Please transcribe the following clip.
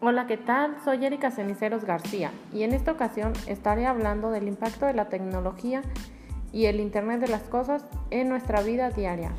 Hola, ¿qué tal? Soy Erika Ceniceros García y en esta ocasión estaré hablando del impacto de la tecnología y el Internet de las Cosas en nuestra vida diaria.